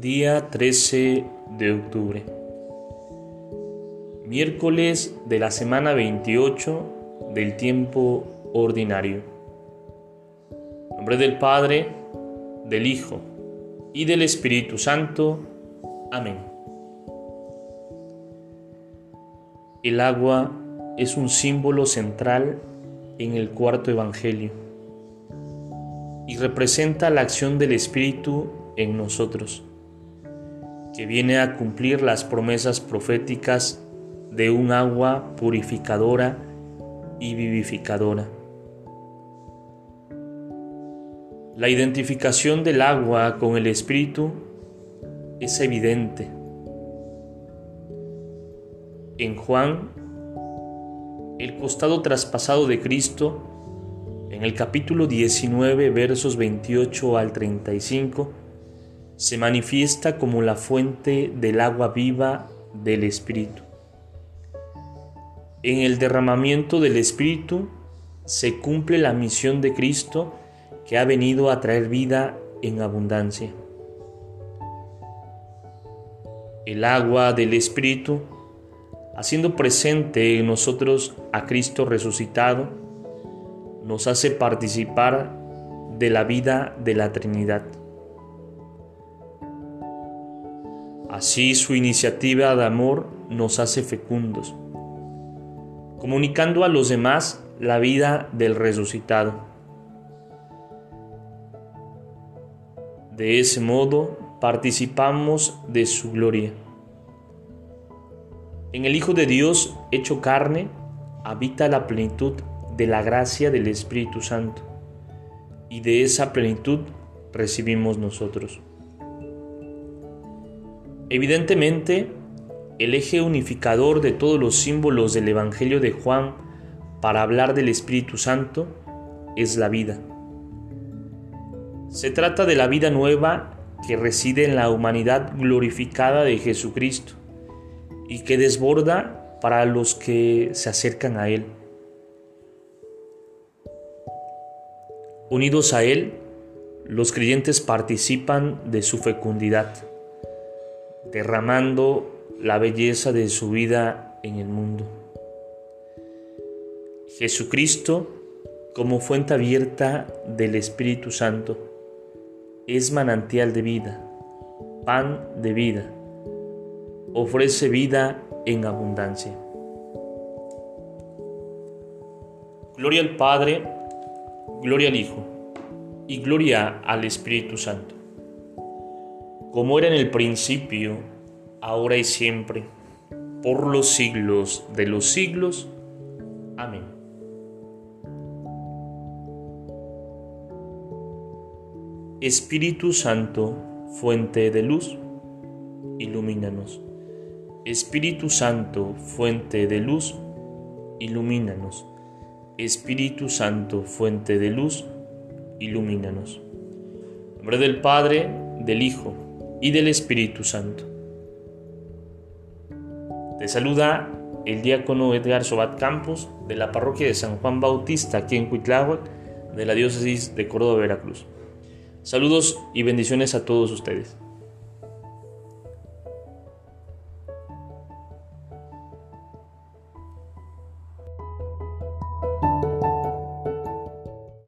Día 13 de octubre. Miércoles de la semana 28 del tiempo ordinario. En nombre del Padre, del Hijo y del Espíritu Santo. Amén. El agua es un símbolo central en el cuarto Evangelio y representa la acción del Espíritu en nosotros, que viene a cumplir las promesas proféticas de un agua purificadora y vivificadora. La identificación del agua con el Espíritu es evidente. En Juan, el costado traspasado de Cristo, en el capítulo 19, versos 28 al 35, se manifiesta como la fuente del agua viva del Espíritu. En el derramamiento del Espíritu se cumple la misión de Cristo que ha venido a traer vida en abundancia. El agua del Espíritu, haciendo presente en nosotros a Cristo resucitado, nos hace participar de la vida de la Trinidad. Así su iniciativa de amor nos hace fecundos, comunicando a los demás la vida del resucitado. De ese modo participamos de su gloria. En el Hijo de Dios hecho carne habita la plenitud de la gracia del Espíritu Santo y de esa plenitud recibimos nosotros. Evidentemente, el eje unificador de todos los símbolos del Evangelio de Juan para hablar del Espíritu Santo es la vida. Se trata de la vida nueva que reside en la humanidad glorificada de Jesucristo y que desborda para los que se acercan a Él. Unidos a Él, los creyentes participan de su fecundidad, derramando la belleza de su vida en el mundo. Jesucristo, como fuente abierta del Espíritu Santo, es manantial de vida, pan de vida, ofrece vida en abundancia. Gloria al Padre, gloria al Hijo y gloria al Espíritu Santo, como era en el principio, ahora y siempre, por los siglos de los siglos. Amén. Espíritu Santo, fuente de luz, ilumínanos. Espíritu Santo, fuente de luz, ilumínanos. Espíritu Santo, fuente de luz, ilumínanos. En nombre del Padre, del Hijo y del Espíritu Santo. Te saluda el diácono Edgar Sobat Campos de la parroquia de San Juan Bautista aquí en Cuitláhuac de la diócesis de Córdoba, Veracruz. Saludos y bendiciones a todos ustedes.